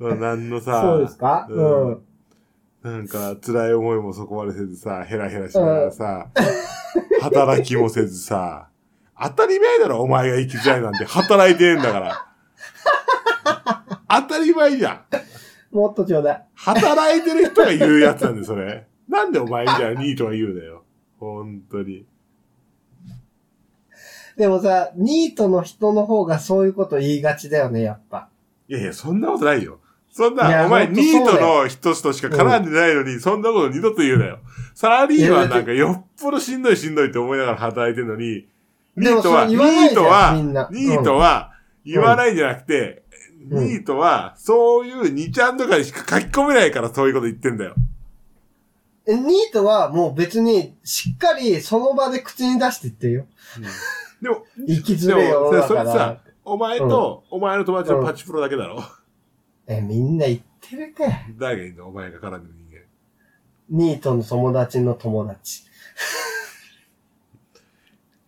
うんなんのさ、そうですか？ううんん。なんか辛い思いもそこまでせずさ、ヘラヘラしながらさ、[laughs] 働きもせずさ、当たり前だろ、お前が生きづらいなんて働いてんだから。[laughs] 当たり前じゃん。もっとちょうだい。働いてる人が言うやつなんで、それ。なんでお前みたいなニートが言うだよ。本当に。でもさ、ニートの人の方がそういうこと言いがちだよね、やっぱ。いやいや、そんなことないよ。そんいな、やお前ニートの人としか絡んでないのに、そんなこと二度と言うなよ。サラリーマンなんかよっぽどしんどいしんどいって思いながら働いてるのに、ニートは、ニートは、ニートは言わないんじゃなくて、うんニートは、そういう2ちゃんとかにしか書き込めないからそういうこと言ってんだよ。えニートはもう別にしっかりその場で口に出して言ってるよ。でも、生きづれえ世のでもそれさ。お前と、お前の友達のパチプロだけだろ？え、みんな言ってるかい。誰がいいの？お前が絡んでる人間。ニートの友達の友達。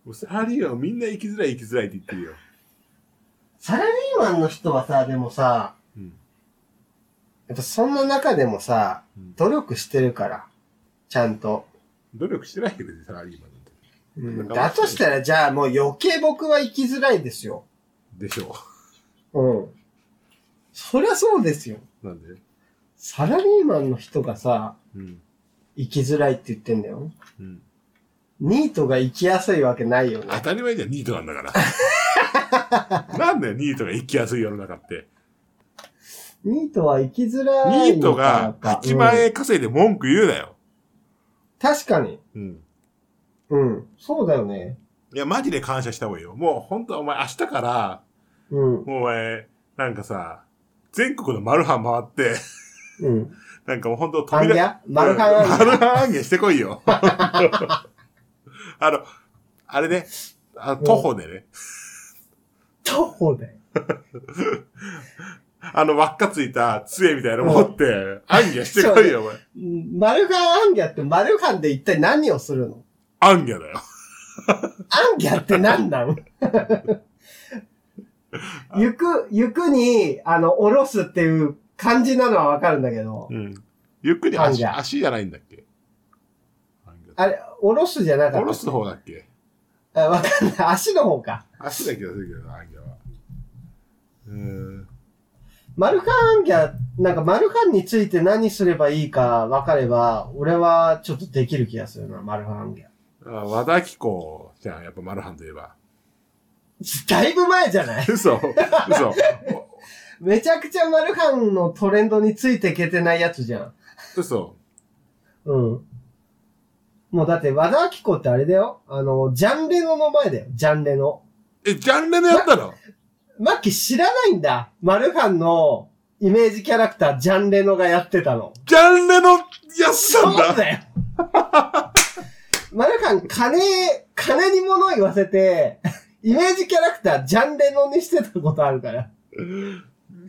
もうサラリーマンはみんな生きづらい生きづらいって言ってるよ。サラリーマンの人はさ、でもさ、うん。やっぱそんな中でもさ、うん努力してるから。ちゃんと。努力してないけどね、サラリーマンなんて。うん、だとしたら、じゃあもう余計僕は生きづらいですよ。でしょうん。そりゃそうですよ。う。なんで？サラリーマンの人がさ、うん。生きづらいって言ってんだよ。うん。ニートが生きやすいわけないよね。当たり前じゃん、ニートなんだから。[laughs] なんだよ、ニートが生きやすい世の中って？ニートは生きづらいニートが8万うん円稼いで文句言うなよ。確かに。うん。うん。そうだよね。いや、マジで感謝した方がいいよ。もう、本当お前明日から、うん。もうお前、なんかさ、全国のマルハン回って、うん。[laughs] なんかもう本当アンギャマルハンアンギャマルハンアンギャしてこいよ。[laughs] あの、あれね、あの徒歩でね、徒歩だよ。[laughs] あの輪っかついた杖みたいなの持って、アンギャしてこいよ、お前。うんマルハンアンギャってマルハンで一体何をするの？アンギャだよ。アンギャって何なの行 [laughs] く、行くに、あの、下ろすっていう感じなのはわかるんだけど、うん。ゆっくり足、足じゃないんだっけ？あれ、下ろすじゃなかったっけ？下ろす方だっけ？あわかんない。足の方か。足だけどするけどな、アンギャは。うーん。マルハンギャ、なんかマルハンについて何すればいいか分かれば、俺はちょっとできる気がするな、マルハンギャ。あ和田貴子じゃん、やっぱマルハンといえば。だいぶ前じゃない？嘘嘘めちゃくちゃマルハンのトレンドについていけてないやつじゃん。嘘うん。もうだって和田アキ子ってあれだよ。あの、ジャンレノの前だよ。ジャンレノ。え、ジャンレのやったの？マッキー知らないんだ。マルハンのイメージキャラクター、ジャンレノがやってたの。ジャンレのやったそうんだだよ。マルハン、金、金に物言わせて、イメージキャラクター、ジャンレノにしてたことあるから。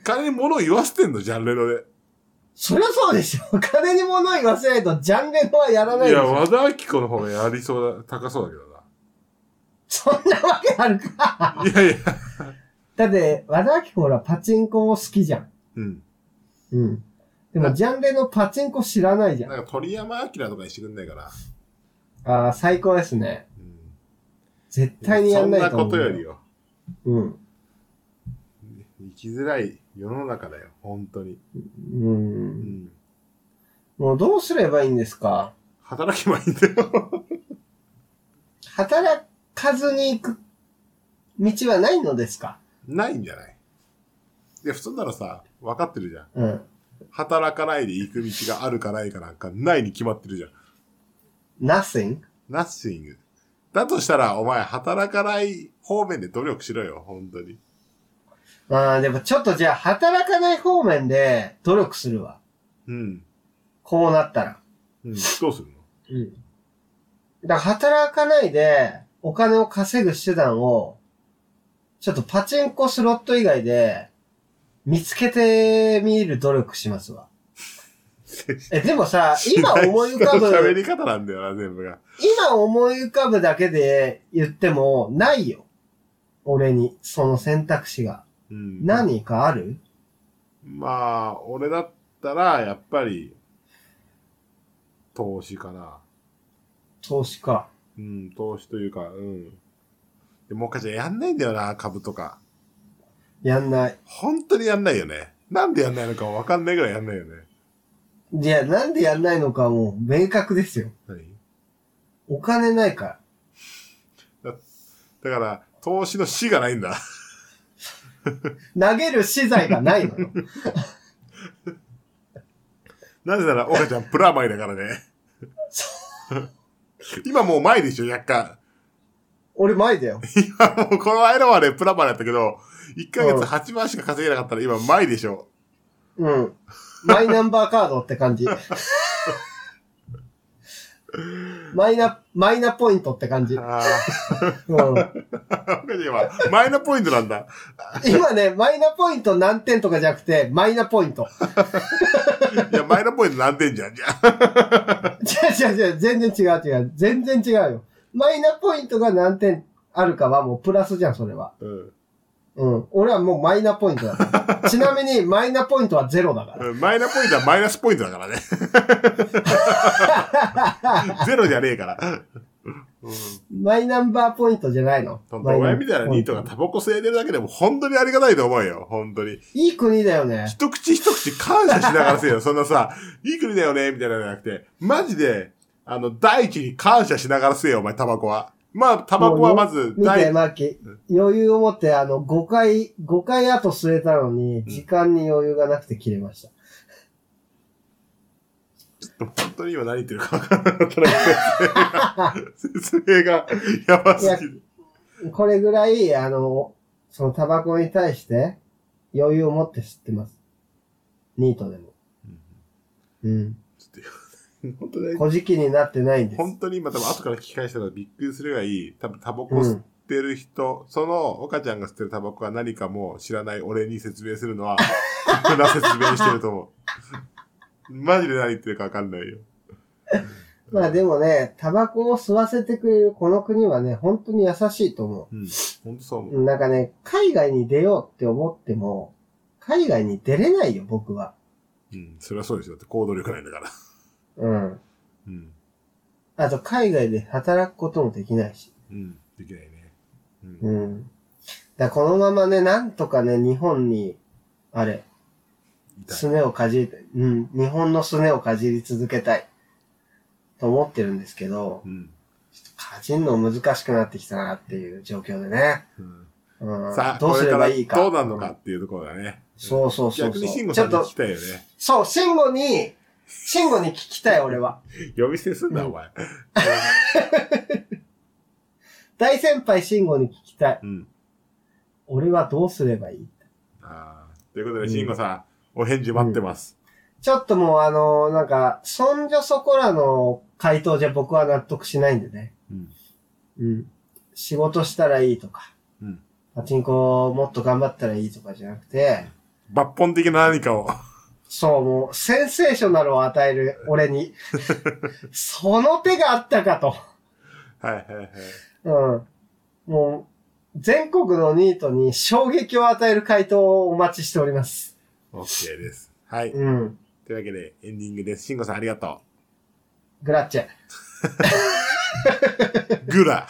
金に物を言わせてんの、ジャンレので。そりゃそうでしょ。金に物言わせないと、ジャンレノはやらないいや、でしょ。和田貴子の方がやりそうだ、高そうだけどそんなわけあるか。な。いやいや。だって、和田アキ子ほら、パチンコ好きじゃん。うん。うん。でも、ジャンレのパチンコ知らないじゃん。なんか鳥山明とかにしてくんないかな。ああ、最高ですね。うん。絶対にやんないとそんな。ことよりよ。うん。生きづらい世の中だよ、本当に。う。うんん。もうどうすればいいんですか？働けばいいんだよ。働かずに行く道はないのですか？ないんじゃない？で、普通ならさ、分かってるじゃん。うん。働かないで行く道があるかないかなんかないに決まってるじゃん。nothing? nothing. だとしたら、お前働かない方面で努力しろよ、本当に。ああ、でもちょっとじゃあ働かない方面で努力するわ。うん。こうなったら。うん。どうするの？うん。だから働かないでお金を稼ぐ手段を、ちょっとパチンコスロット以外で見つけてみる努力しますわ。[laughs] え、でもさ、今思い浮か人の喋ぶ、り方なんだよな、全部が。今思い浮かぶだけで言ってもないよ。俺に、その選択肢が。うん。何かある？まあ、俺だったら、やっぱり、投資かな。投資か。うん、投資というか、うん。でも、かちゃんやんないんだよな、株とか。やんない。本当にやんないよね。なんでやんないのかわかんないぐらいやんないよね。いや、なんでやんないのかもう明確ですよ。何？お金ないから。だから、投資の死がないんだ。投げる資材がないのよ。なぜなら、岡ちゃんプラマイだからね。[laughs] 今もう前でしょ、若干。俺前だよ。[laughs] 今もうこの間までプラマイだったけど、1ヶ月8万しか稼げなかったら今前でしょ。うん。マイナンバーカードって感じ。[laughs] マイナ、マイナポイントって感じ。うん、ああ。岡ちゃん今、マイナポイントなんだ。今ね、マイナポイント何点とかじゃなくて、マイナポイント。[laughs] いや、マイナポイント何点じゃん、じゃあ。違う違う違う、全然違う違う。全然違うよ。マイナポイントが何点あるかはもうプラスじゃん、それは。うんうん。俺はもうマイナポイントだ。[laughs] ちなみに、マイナポイントはゼロだから。うん。マイナポイントはマイナスポイントだからね。[laughs] ゼロじゃねえから。うん。マイナンバーポイントじゃないの？本当お前みたいなニートがタバコ吸えてるだけでも本当にありがたいと思うよ。本当に。いい国だよね。一口一口感謝しながらせよ。そんなさ、いい国だよね、みたいなのじゃなくて、マジで、あの、大地に感謝しながらせよ、お前、タバコは。まあ、タバコはまず、見て、大マーキー。余裕を持って、あの、5回、5回後吸えたのに、時間に余裕がなくて切れました。本当に今何言ってるか分からなかったら、説明が [laughs] やばすぎる。これぐらい、あの、そのタバコに対して余裕を持って吸ってます。ニートでも。うん。[laughs] 本当に、小じきになってないんです。本当に今多分後から聞き返したらびっくりするがいい。多分タバコ、うんってる人、その岡ちゃんが吸ってるタバコは何かも知らない俺に説明するのは、酷 [laughs] な説明してると思う。マジで何言ってるかわかんないよ。まあでもね、タバコを吸わせてくれるこの国はね、本当に優しいと思うん。ほんとそう思う。う。なんかね、海外に出ようって思っても、海外に出れないよ、僕は。うん。それはそうですよ。だって行動力ないんだから。うん。うん。あと、海外で働くこともできないし。うん。できないね。うん。うん。だこのままね、なんとかね、日本に、あれ、すねをかじり、うん、日本のすねをかじり続けたい。と思ってるんですけど、うん。かじんの難しくなってきたなっていう状況でね。うんうん、さあ、どうすればいいか。どうなんのかっていうところだね。そうそうそうそう。逆に慎吾ちょっとさんに聞き、たいよね。そう、慎吾に、慎吾に聞きたい、俺は。呼び捨てすんな、うんお前。[laughs] 大先輩慎吾に聞きたい。うん。俺はどうすればいい？ああ。ということで、慎吾さん、お返事待ってます。ちょっともうあのなんか、そんじょそこらの回答じゃ僕は納得しないんでね。うん。うん。仕事したらいいとか、うん。パチンコもっと頑張ったらいいとかじゃなくて、抜本的な何かを。そう、もう、センセーショナルを与える俺に。その手があったかと。はいはいはい。うん。もう、全国のニートに衝撃を与える回答をお待ちしております。OK です。はい。うん。というわけで、エンディングです。慎吾さんありがとグラッチェ。う。グラ。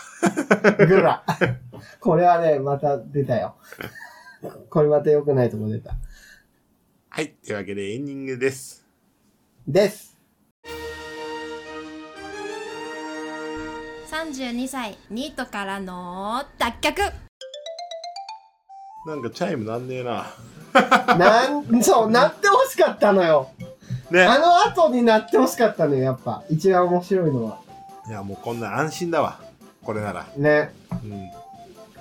グラ。これはね、また出たよ。これまた良くないとこ出た。はい。というわけで、エンディングです。です。32歳ニートからの脱却なんかチャイムなんねえな。なん、そう、なってほしかったのよ。ね。あの後になってほしかったのよ、やっぱ。一番面白いのは。いや、もうこんな安心だわ。これなら。ね。うん。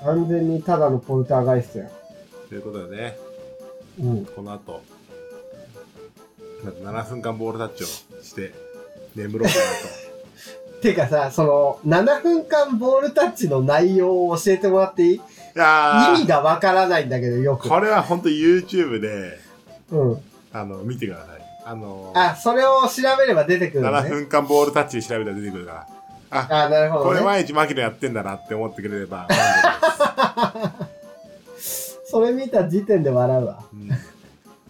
完全にただのポルターガイストや。ということでね、うん。この後、7分間ボールタッチをして、眠ろうか [laughs] てかさ、その、7分間ボールタッチの内容を教えてもらっていい？なと。いや意味がわからないんだけど、よく。これは本当 YouTube で、うん。あの、見てください。あの、あ、それを調べれば出てくるの7ね。分間ボールタッチで調べたら出てくるから。あ、あ、なるほこど、ね。れ毎日マキノやってんだなって思ってくれれば満 [laughs] それ見た時点で笑うわ。うん、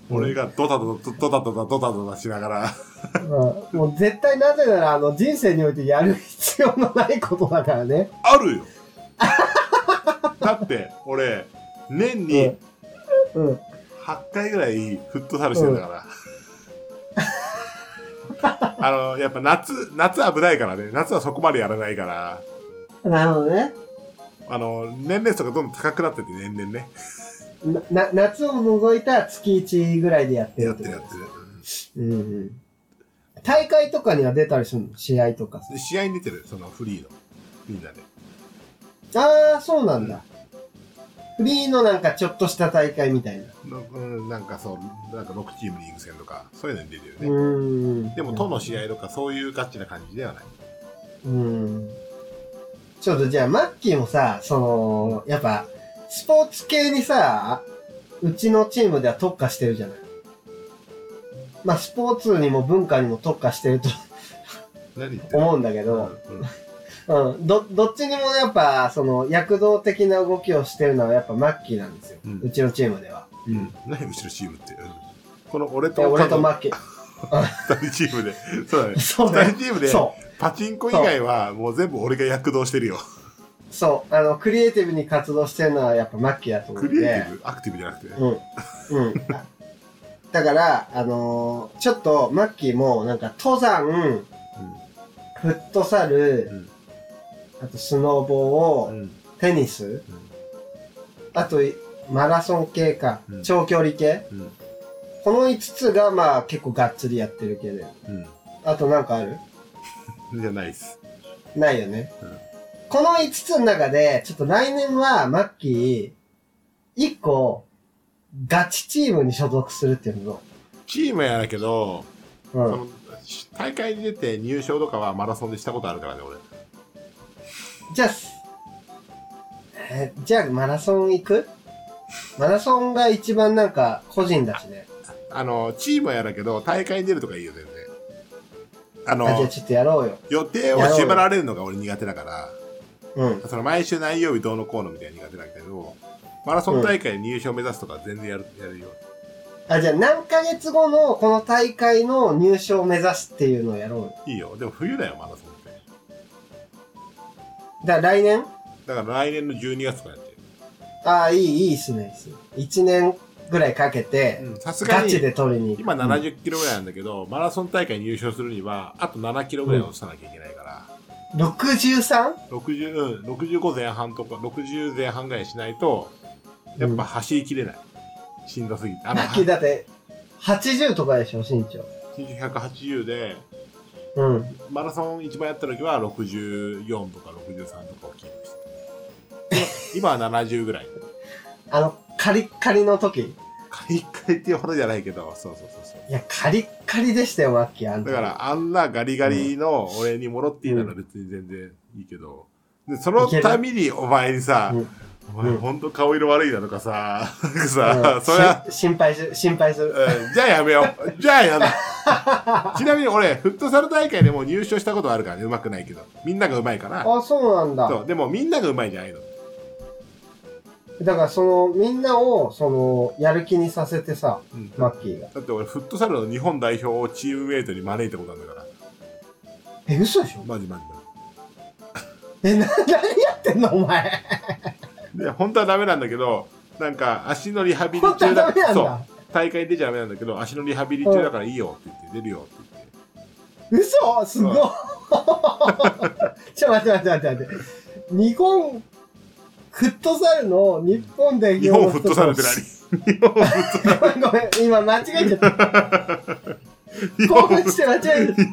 俺がドタドタドタドタドタドタしながら、うん。もう絶対なぜなら、あの、人生においてやる必要のないことだからね。あるよだって、俺、年にうん。うん。8回ぐらいフットサルしてんだから。[laughs] あの、やっぱ夏、夏危ないからね。夏はそこまでやらないから。なるほどね。あの、年齢層がどんどん高くなってて、年々ね。な、な夏を除いた月1ぐらいでやってるやってるやってる。る。うんうん。大会とかには出たりするの？試合とか試合に出てる、そのフリーの。みんなで。ああ、そうなんだ。フリーのなんかちょっとした大会みたいな。のうん、なんかそう、なんか6チームリーグ戦とか、そういうのに出てるうね。ーん。でも、都の試合とか、そういうガチな感じではない。うん。ちょっとじゃあ、マッキーもさ、その、やっぱ、スポーツ系にさ、うちのチームでは特化してるじゃない。まあ、スポーツにも文化にも特化してると思うんだけうんど、うんうん、ど、どっちにもやっぱ、その、躍動的な動きをしてるのはやっぱマッキーなんですよ。うんうちのチームでは。うん。何後ろチームって？うんこの俺でと俺とマッキー。[laughs] 二人チームで。そうだね。[laughs] そう二人チームで、そパチンコ以外はもう全部俺が躍動してるよ。う。そう。あの、クリエイティブに活動してるのはやっぱマッキーだと思うんで。クリエイティブ？アクティブじゃなくて。うん。うん。だから、あのーちょっと、マッキーも、なんか、登山、フットサル、うんあと、スノボー、うん。テニス、あと、マラソン系か、うん長距離系。うん。この5つが、まあ、結構がっつりやってるけど。うん。あと、なんかある？うん。じゃないっす。ないよね。うんこの5つの中で、ちょっと来年は、マッキー、1個、ガチチームに所属するっていうのチームやだけど、うん。その大会に出て入賞とかはマラソンでしたことあるからね、俺。じゃあ、えーじゃあマラソン行く？マラソンが一番なんか個人だしね。あの、チームはやだけど、大会に出るとかいいよ、全然。ああ、じゃあの、ちょっとやろうよ。予定を縛られるのが俺苦手だから、うん。その毎週何曜日どうのこうのみたいな苦手だけど、マラソン大会で入賞目指すとか全然やる、やるよ。あ、じゃあ何ヶ月後のこの大会の入賞を目指すっていうのをやろうよ。いいよ。でも冬だよ、マラソンって。だから来年？だから来年の12月とかやってる。ああ、いい、いいっすね、いいっすね。1年ぐらいかけて、うんさすがにガチで取りに。今70キロぐらいなんだけど、マラソン大会に優勝するには、あと7キロぐらい落とさなきゃいけないから、63? 60、うん、65前半とか、60前半ぐらいしないと、やっぱ走りきれない。しんどすぎて。あの、さっきだって、80とかでしょ、身長。身長180で、うん。マラソン一番やった時は64とか63とかをキープして。今今は70ぐらい。あの、カリッカリの時？カリッカリっていうほどじゃないけど、そうそうそうそう。いや、カリッカリでしたよ、マッキー。あんただから、あんなガリガリの俺に戻っていいなら別に全然いいけど、でそのためにお前にさ、うんお前うんほんと顔色悪いなとかさ、なんかさ、うんそれは、し心配する、心配する。うんじゃあやめよう。じゃあやだ。[laughs] ちなみに俺、フットサル大会でも入賞したことあるからね、うまくないけど。みんながうまいから。あ、そうなんだ。そう、でもみんながうまいじゃないの。だから、その、みんなを、その、やる気にさせてさ、うんマッキーが。だって俺、フットサルの日本代表をチームメイトに招いたことあるんだから。え、嘘でしょ？マジマジマえ、な、何やってんの、お前？ジ。で、本当はダメなんだけど、なんか足のリハビリ本当は中だダメなんそうだ。大会出ちゃダメなんだけど、足のリハビリ中だからいいよって言って、出るよって言って。嘘？すごい。[laughs] ちょ、待って待って待って待って。日本、フットサルの日本代表の日本フットサルって何？日本フットごめんごめん、今間違えちゃった。日興奮して間違えちゃった。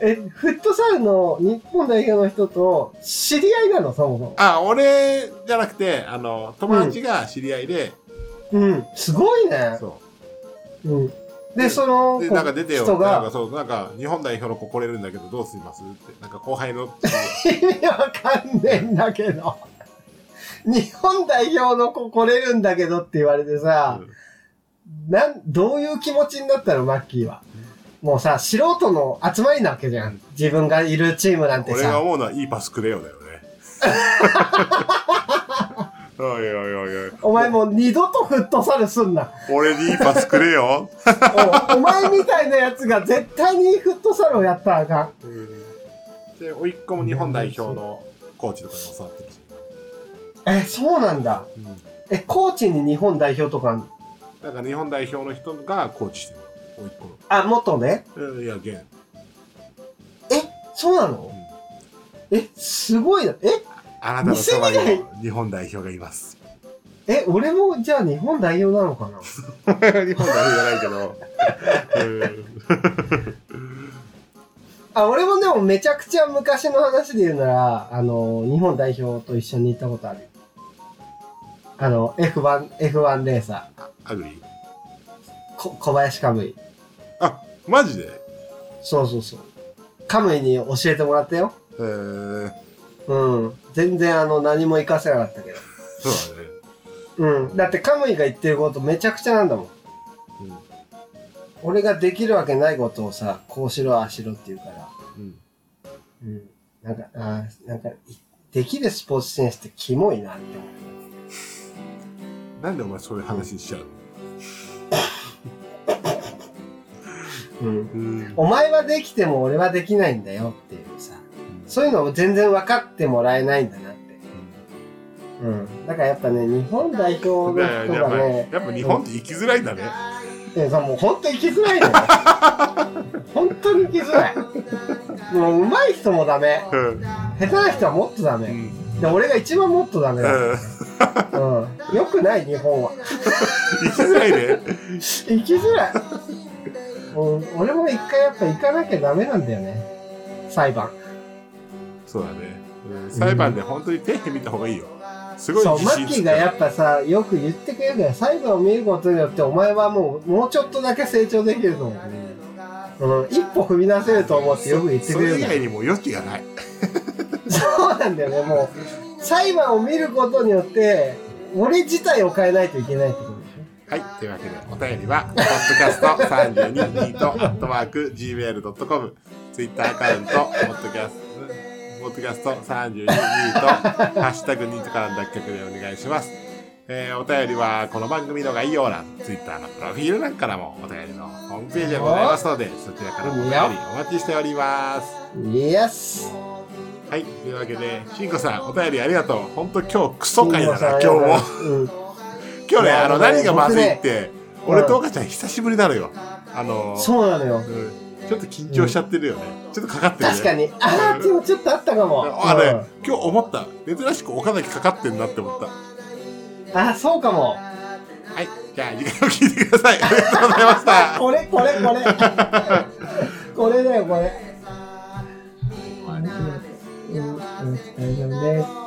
え、フットサルの日本代表の人と知り合いなの、そもそも。あ、俺じゃなくて、あの、友達が知り合いで、うん、すごいね。そうん。で、そのう。で、なんか出てよって、人が、なんかそう、なんか日本代表の子来れるんだけど、どうします？って、なんか後輩の、[laughs] 意味わかんねえんだけど。日本代表の子来れるんだけどって言われてさ、なん、どういう気持ちになったの、マッキーは。もうさ、素人の集まりなわけじゃん。自分がいるチームなんて俺がさ。思うのはいいパスくれよだよね。[laughs] おいおいおいおい。お前もう二度とフットサルすんな。俺にいいパスくれよ。おお前みたいなやつが絶対にフットサルをやったらあかん。で、甥っ子も日本代表のコーチとかに教わってるし。え、そうなんだ。うんえ、コーチに日本代表とかだから日本代表の人がコーチしてるの。甥っ子の。あ、元ね。うんいや、現。え、そうなの？え、すごいな。え、あなたのそばにも日本代表がいます。え、俺もじゃあ日本代表なのかな？[laughs] 日本代表じゃないけど。うんあ、俺もでもめちゃくちゃ昔の話で言うなら、あの、日本代表と一緒に行ったことある。あの、F1、F1 レーサアグリー、こ小林カムイ。あ、マジで？そうそうそう。カムイに教えてもらったよ。えー、うん。全然あの、何も活かせなかったけど。そうだね。うん。だってカムイが言ってることめちゃくちゃなんだもん。うん俺ができるわけないことをさ、こうしろ、ああしろって言うから。うん。うん。なんか、あーなんか、いできるスポーツ選手ってキモいなって思って。なんでお前そういう話しちゃうの？うん。うん。お前はできても俺はできないんだよっていうさ、そういうのを全然分かってもらえないんだなって。うん。だからやっぱね、日本代表のや人がね、やっぱ日本って生きづらいんだね。いやさもう本当に生きづらいのよ。[laughs] 本当に生きづらい。もう上手い人もダメ。うん。下手な人はもっとダメ。うん。で、俺が一番もっとダメだ。うんうん。よくない、日本は。生きづらいね。生きづらい。うん、俺も一回やっぱ行かなきゃダメなんだよね。裁判。そうだね。うん裁判で本当に底辺見た方がいいよ。すごいそう、マッキーがやっぱさ、よく言ってくれるから、裁判を見ることによって、お前はもう、もうちょっとだけ成長できると思う。うん、一歩踏み出せると思うってよく言ってそれ以くれるから外にも余地がない。[laughs] そうなんだよね、もう。裁判を見ることによって、俺自体を変えないといけないってことはい。というわけで、お便りは、ポッドキャスト32ニート、アットマーク、gmail.com、ツイッターアカウント、ポッドキャスト、ポッドキャスト32ニート、ハッシュタグニートからの脱却でお願いします。えー、お便りは、この番組の概要欄、ツイッターのプロフィール欄からもお便りのホームページがございますので、そちらからもお便りお待ちしております。ょ。イエスはい。というわけで、しんこさん、お便りありがとう。ほんと今日クソ回だな、今日も。うん。[laughs] 今日ね、あの、何がまずいって、俺と岡ちゃん久しぶりなのよ。あの、そうなのよ。うんちょっと緊張しちゃってるよね。ちょっとかかってるね。確かに。あー、でもちょっとあったかも。あれ、うん今日思った。珍しく岡崎かかってんなって思った。あ、そうかも。はい。じゃあ、次回も聞いてください。ありがとうございました。[laughs] これ、これ、これ。[laughs] これだよ、これ。うん、うん、大丈夫です。